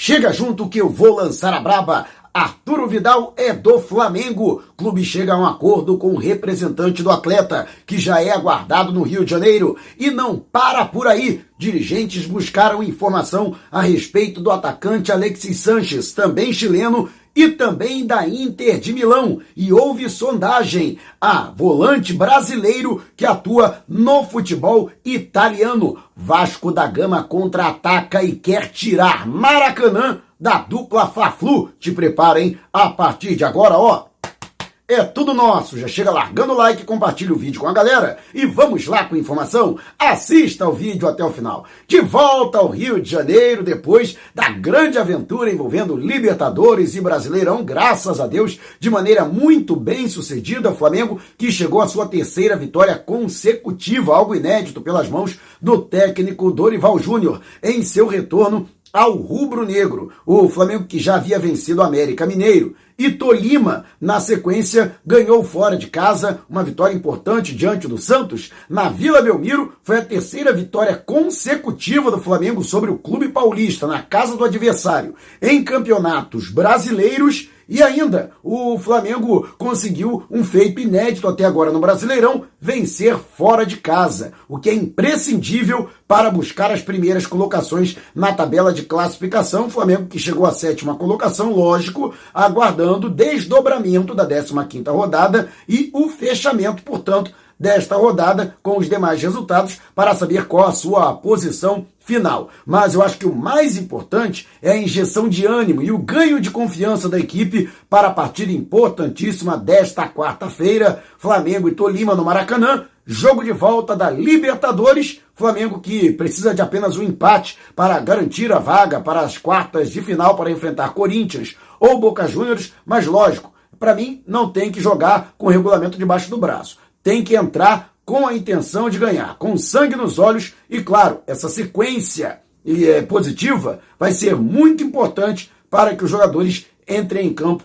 Chega junto que eu vou lançar a braba. Arturo Vidal é do Flamengo. Clube chega a um acordo com o representante do atleta, que já é aguardado no Rio de Janeiro. E não para por aí. Dirigentes buscaram informação a respeito do atacante Alexis Sanches, também chileno, e também da Inter de Milão. E houve sondagem a volante brasileiro que atua no futebol italiano. Vasco da Gama contra-ataca e quer tirar Maracanã da dupla Fla-Flu. Te preparem a partir de agora, ó. É tudo nosso. Já chega largando o like, compartilha o vídeo com a galera e vamos lá com informação. Assista o vídeo até o final. De volta ao Rio de Janeiro depois da grande aventura envolvendo Libertadores e Brasileirão, graças a Deus, de maneira muito bem sucedida, Flamengo que chegou à sua terceira vitória consecutiva, algo inédito pelas mãos do técnico Dorival Júnior em seu retorno ao rubro-negro. O Flamengo que já havia vencido o América Mineiro e Tolima, na sequência, ganhou fora de casa uma vitória importante diante do Santos. Na Vila Belmiro, foi a terceira vitória consecutiva do Flamengo sobre o Clube Paulista, na casa do adversário, em campeonatos brasileiros e ainda, o Flamengo conseguiu um feito inédito até agora no Brasileirão, vencer fora de casa, o que é imprescindível para buscar as primeiras colocações na tabela de classificação. O Flamengo que chegou à sétima colocação, lógico, aguardando o desdobramento da 15ª rodada e o fechamento, portanto, desta rodada com os demais resultados para saber qual a sua posição final. Mas eu acho que o mais importante é a injeção de ânimo e o ganho de confiança da equipe para a partida importantíssima desta quarta-feira, Flamengo e Tolima no Maracanã, jogo de volta da Libertadores, Flamengo que precisa de apenas um empate para garantir a vaga para as quartas de final para enfrentar Corinthians ou Boca Juniors, mas lógico, para mim não tem que jogar com o regulamento debaixo do braço. Tem que entrar com a intenção de ganhar, com sangue nos olhos e, claro, essa sequência é, positiva vai ser muito importante para que os jogadores entrem em campo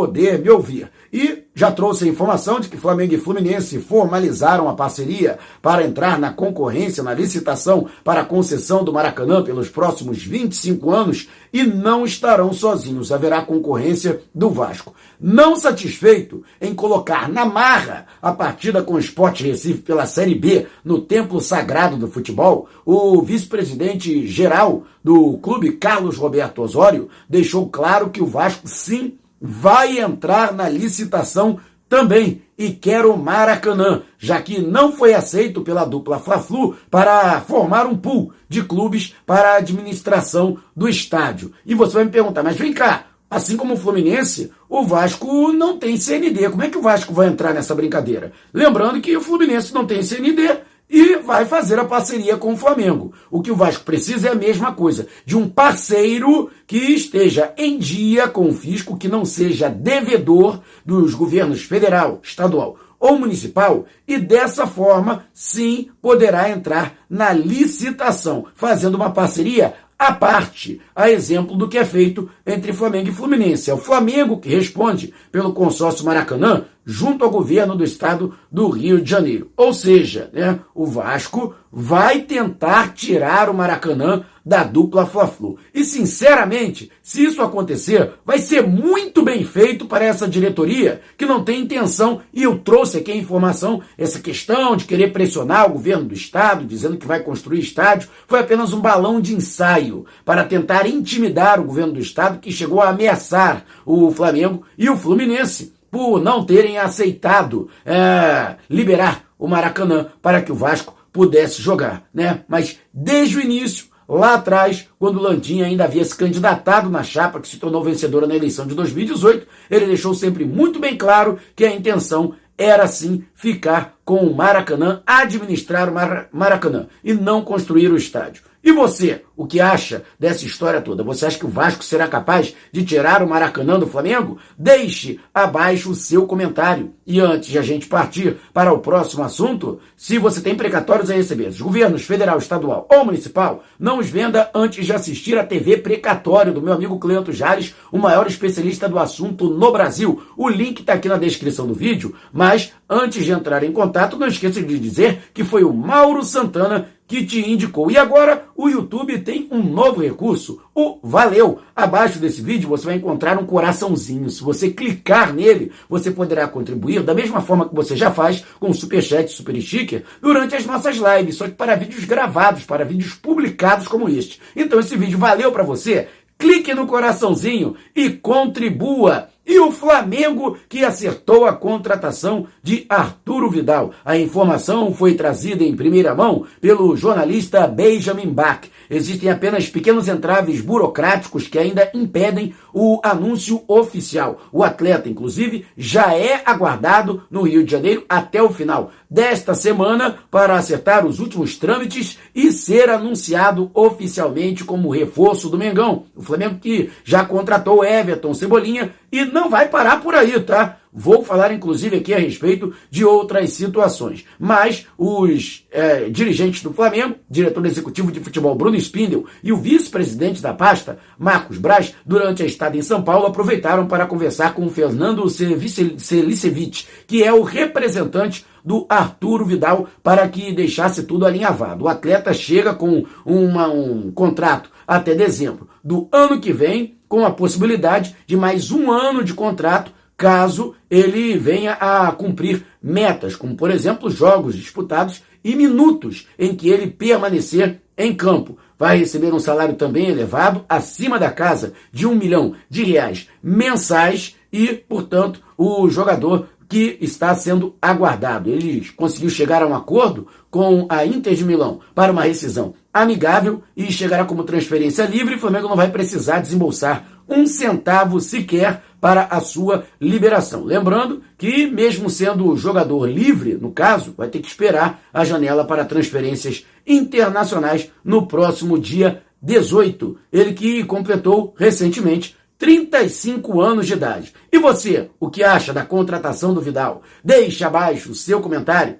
poder me ouvir. E já trouxe a informação de que Flamengo e Fluminense formalizaram a parceria para entrar na concorrência, na licitação para a concessão do Maracanã pelos próximos 25 anos e não estarão sozinhos. Haverá concorrência do Vasco. Não satisfeito em colocar na marra a partida com o Sport Recife pela Série B no templo sagrado do futebol, o vice-presidente geral do clube, Carlos Roberto Osório, deixou claro que o Vasco sim vai entrar na licitação também e quer o Maracanã, já que não foi aceito pela dupla Fla-Flu para formar um pool de clubes para a administração do estádio. E você vai me perguntar, mas vem cá, assim como o Fluminense, o Vasco não tem CND. Como é que o Vasco vai entrar nessa brincadeira? Lembrando que o Fluminense não tem CND e vai fazer a parceria com o Flamengo. O que o Vasco precisa é a mesma coisa, de um parceiro que esteja em dia com o fisco, que não seja devedor dos governos federal, estadual ou municipal, e dessa forma, sim, poderá entrar na licitação, fazendo uma parceria à parte, a exemplo do que é feito entre Flamengo e Fluminense. É o Flamengo que responde pelo consórcio Maracanã junto ao governo do estado do Rio de Janeiro. Ou seja, né, o Vasco vai tentar tirar o Maracanã da dupla Fla-Flu. E sinceramente, se isso acontecer, vai ser muito bem feito para essa diretoria que não tem intenção, e eu trouxe aqui a informação, essa questão de querer pressionar o governo do estado, dizendo que vai construir estádio, foi apenas um balão de ensaio para tentar intimidar o governo do estado que chegou a ameaçar o Flamengo e o Fluminense por não terem aceitado é, liberar o Maracanã para que o Vasco pudesse jogar, né? Mas desde o início, lá atrás, quando Landim ainda havia se candidatado na chapa que se tornou vencedora na eleição de 2018, ele deixou sempre muito bem claro que a intenção era sim ficar com o Maracanã, administrar o Maracanã e não construir o estádio. E você, o que acha dessa história toda? Você acha que o Vasco será capaz de tirar o Maracanã do Flamengo? Deixe abaixo o seu comentário. E antes de a gente partir para o próximo assunto, se você tem precatórios a receber dos governos federal, estadual ou municipal, não os venda antes de assistir a TV Precatório do meu amigo Cleanto Jales, o maior especialista do assunto no Brasil. O link está aqui na descrição do vídeo, mas antes de entrar em contato, não esqueça de dizer que foi o Mauro Santana que te indicou. E agora o YouTube tem um novo recurso, o Valeu. Abaixo desse vídeo você vai encontrar um coraçãozinho. Se você clicar nele, você poderá contribuir da mesma forma que você já faz com o Superchat Super Sticker durante as nossas lives, só que para vídeos gravados, para vídeos publicados como este. Então esse vídeo valeu para você? Clique no coraçãozinho e contribua. E o Flamengo que acertou a contratação de Arturo Vidal. A informação foi trazida em primeira mão pelo jornalista Benjamin Bach. Existem apenas pequenos entraves burocráticos que ainda impedem o anúncio oficial. O atleta, inclusive, já é aguardado no Rio de Janeiro até o final desta semana para acertar os últimos trâmites e ser anunciado oficialmente como reforço do Mengão. O Flamengo que já contratou Everton Cebolinha e não vai parar por aí, tá? Vou falar, inclusive, aqui a respeito de outras situações. Mas os é, dirigentes do Flamengo, diretor executivo de futebol Bruno Spindel e o vice-presidente da pasta, Marcos Braz, durante a estada em São Paulo, aproveitaram para conversar com o Fernando Selicevic, que é o representante do Arturo Vidal para que deixasse tudo alinhavado. O atleta chega com uma, um contrato até dezembro do ano que vem, com a possibilidade de mais um ano de contrato caso ele venha a cumprir metas, como por exemplo jogos disputados e minutos em que ele permanecer em campo. Vai receber um salário também elevado, acima da casa de um milhão de reais mensais e, portanto, o jogador que está sendo aguardado. Ele conseguiu chegar a um acordo com a Inter de Milão para uma rescisão amigável e chegará como transferência livre. O Flamengo não vai precisar desembolsar um centavo sequer para a sua liberação. Lembrando que, mesmo sendo jogador livre, no caso, vai ter que esperar a janela para transferências internacionais no próximo dia 18. Ele que completou recentemente 35 anos de idade. E você, o que acha da contratação do Vidal? Deixe abaixo o seu comentário.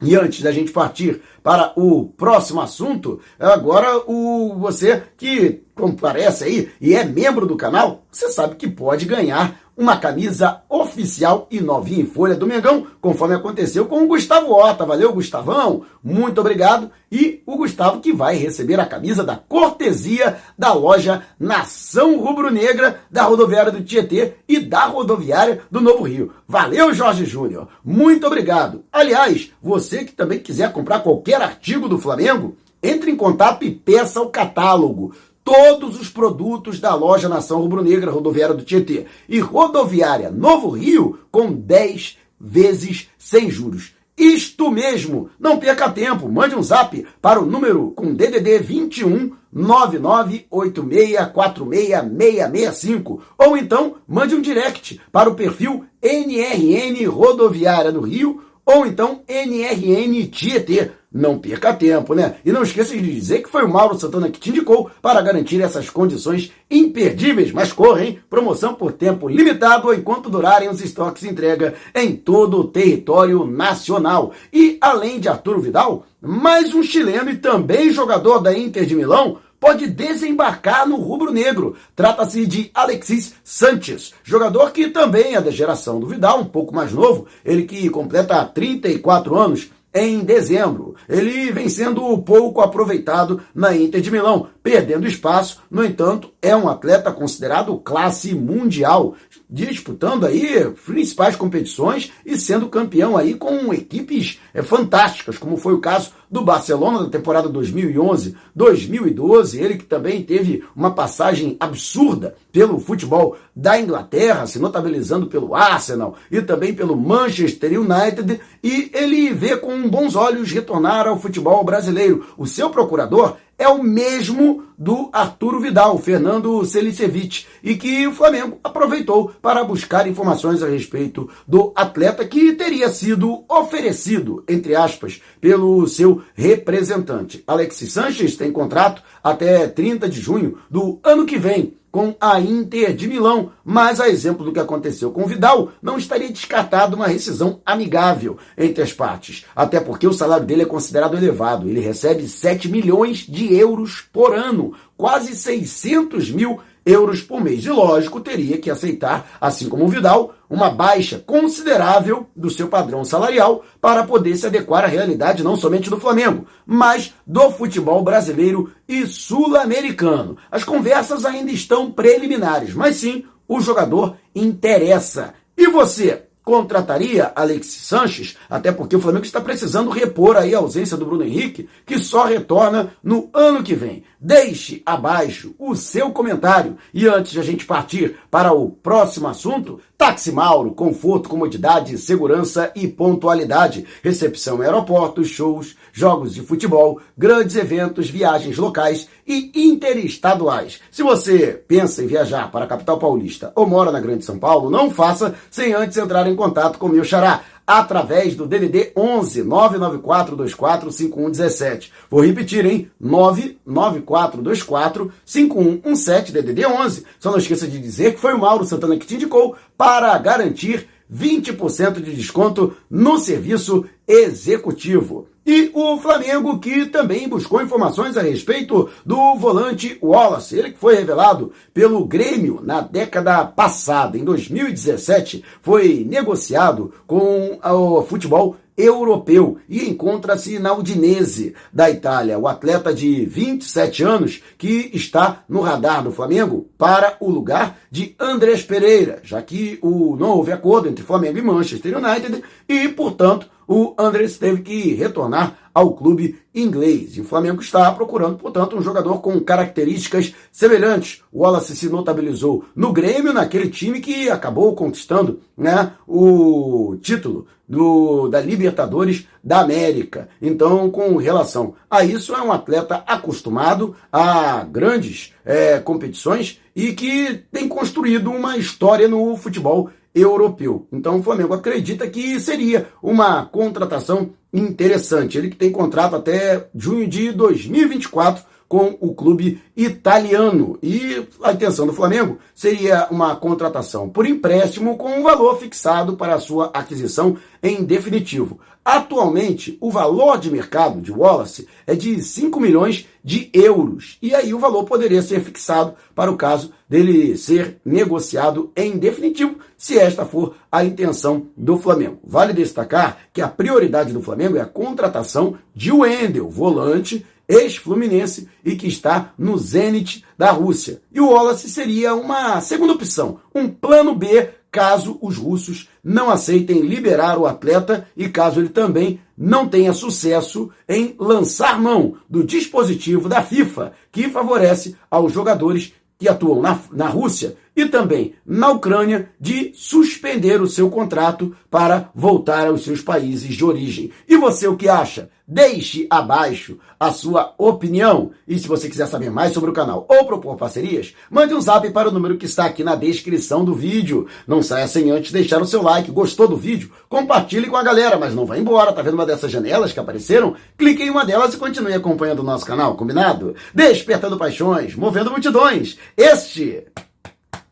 E antes da gente partir para o próximo assunto, agora o você que comparece aí e é membro do canal, você sabe que pode ganhar uma camisa oficial e novinha em folha do Mengão, conforme aconteceu com o Gustavo Horta. Valeu, Gustavão? Muito obrigado. E o Gustavo que vai receber a camisa da cortesia da loja Nação Rubro-Negra da rodoviária do Tietê e da rodoviária do Novo Rio. Valeu, Jorge Júnior. Muito obrigado. Aliás, você que também quiser comprar qualquer artigo do Flamengo, entre em contato e peça o catálogo todos os produtos da loja Nação Rubro-Negra, rodoviária do Tietê e rodoviária Novo Rio com 10 vezes sem juros. Isto mesmo, não perca tempo, mande um zap para o número com DDD 21 998646665 ou então mande um direct para o perfil NRN Rodoviária do Rio ou então NRN Tietê. Não perca tempo, né? E não esqueça de dizer que foi o Mauro Santana que te indicou para garantir essas condições imperdíveis. Mas corre, hein? Promoção por tempo limitado enquanto durarem os estoques de entrega em todo o território nacional. E além de Arturo Vidal, mais um chileno e também jogador da Inter de Milão pode desembarcar no rubro-negro. Trata-se de Alexis Sanches, jogador que também é da geração do Vidal, um pouco mais novo, ele que completa 34 anos em dezembro. Ele vem sendo pouco aproveitado na Inter de Milão, perdendo espaço. No entanto, é um atleta considerado classe mundial, disputando aí principais competições e sendo campeão aí com equipes é, fantásticas, como foi o caso do Barcelona da temporada 2011-2012, ele que também teve uma passagem absurda pelo futebol da Inglaterra, se notabilizando pelo Arsenal e também pelo Manchester United, e ele vê com bons olhos retornar ao futebol brasileiro. O seu procurador é o mesmo do Arturo Vidal, Fernando Selicevic, e que o Flamengo aproveitou para buscar informações a respeito do atleta que teria sido oferecido, entre aspas, pelo seu representante. Alexis Sanches tem contrato até 30 de junho do ano que vem com a Inter de Milão, mas a exemplo do que aconteceu com Vidal, não estaria descartado uma rescisão amigável entre as partes, até porque o salário dele é considerado elevado. Ele recebe 7 milhões de euros por ano, quase 600 mil euros por mês. E lógico, teria que aceitar, assim como o Vidal, uma baixa considerável do seu padrão salarial para poder se adequar à realidade não somente do Flamengo, mas do futebol brasileiro e sul-americano. As conversas ainda estão preliminares, mas sim, o jogador interessa. E você? Contrataria Alexis Sanches, até porque o Flamengo está precisando repor aí a ausência do Bruno Henrique, que só retorna no ano que vem. Deixe abaixo o seu comentário. E antes de a gente partir para o próximo assunto, Táxi Mauro, conforto, comodidade, segurança e pontualidade. Recepção em aeroportos, shows, jogos de futebol, grandes eventos, viagens locais e interestaduais. Se você pensa em viajar para a capital paulista ou mora na Grande São Paulo, não faça sem antes entrar em contato com o meu xará através do DDD 11 994245117. Vou repetir, hein? 994245117 DDD 11. Só não esqueça de dizer que foi o Mauro Santana que te indicou para garantir 20% de desconto no serviço executivo. E o Flamengo que também buscou informações a respeito do volante Wallace, ele que foi revelado pelo Grêmio na década passada, em 2017, foi negociado com o futebol europeu e encontra-se na Udinese da Itália. O atleta de 27 anos que está no radar do Flamengo para o lugar de Andrés Pereira, já que o, não houve acordo entre Flamengo e Manchester United e, portanto, o Andrés teve que retornar ao clube inglês. E o Flamengo está procurando, portanto, um jogador com características semelhantes. O Wallace se notabilizou no Grêmio, naquele time que acabou conquistando né, o título do, da Libertadores da América. Então, com relação a isso, é um atleta acostumado a grandes é, competições e que tem construído uma história no futebol europeu. Então o Flamengo acredita que seria uma contratação interessante. Ele que tem contrato até junho de 2024 com o clube italiano. E a intenção do Flamengo seria uma contratação por empréstimo com um valor fixado para sua aquisição em definitivo. Atualmente, o valor de mercado de Wallace é de 5 milhões de euros. E aí o valor poderia ser fixado para o caso dele ser negociado em definitivo, se esta for a intenção do Flamengo. Vale destacar que a prioridade do Flamengo é a contratação de Wendel, volante ex-fluminense e que está no Zenit da Rússia. E o Wallace seria uma segunda opção, um plano B caso os russos não aceitem liberar o atleta e caso ele também não tenha sucesso em lançar mão do dispositivo da FIFA que favorece aos jogadores que atuam na, na Rússia e também na Ucrânia de suspender o seu contrato para voltar aos seus países de origem. E você o que acha? Deixe abaixo a sua opinião. E se você quiser saber mais sobre o canal ou propor parcerias, mande um zap para o número que está aqui na descrição do vídeo. Não saia sem antes deixar o seu like. Gostou do vídeo? Compartilhe com a galera, mas não vá embora. Tá vendo uma dessas janelas que apareceram? Clique em uma delas e continue acompanhando o nosso canal, combinado? Despertando paixões, movendo multidões. Este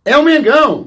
é o Mengão!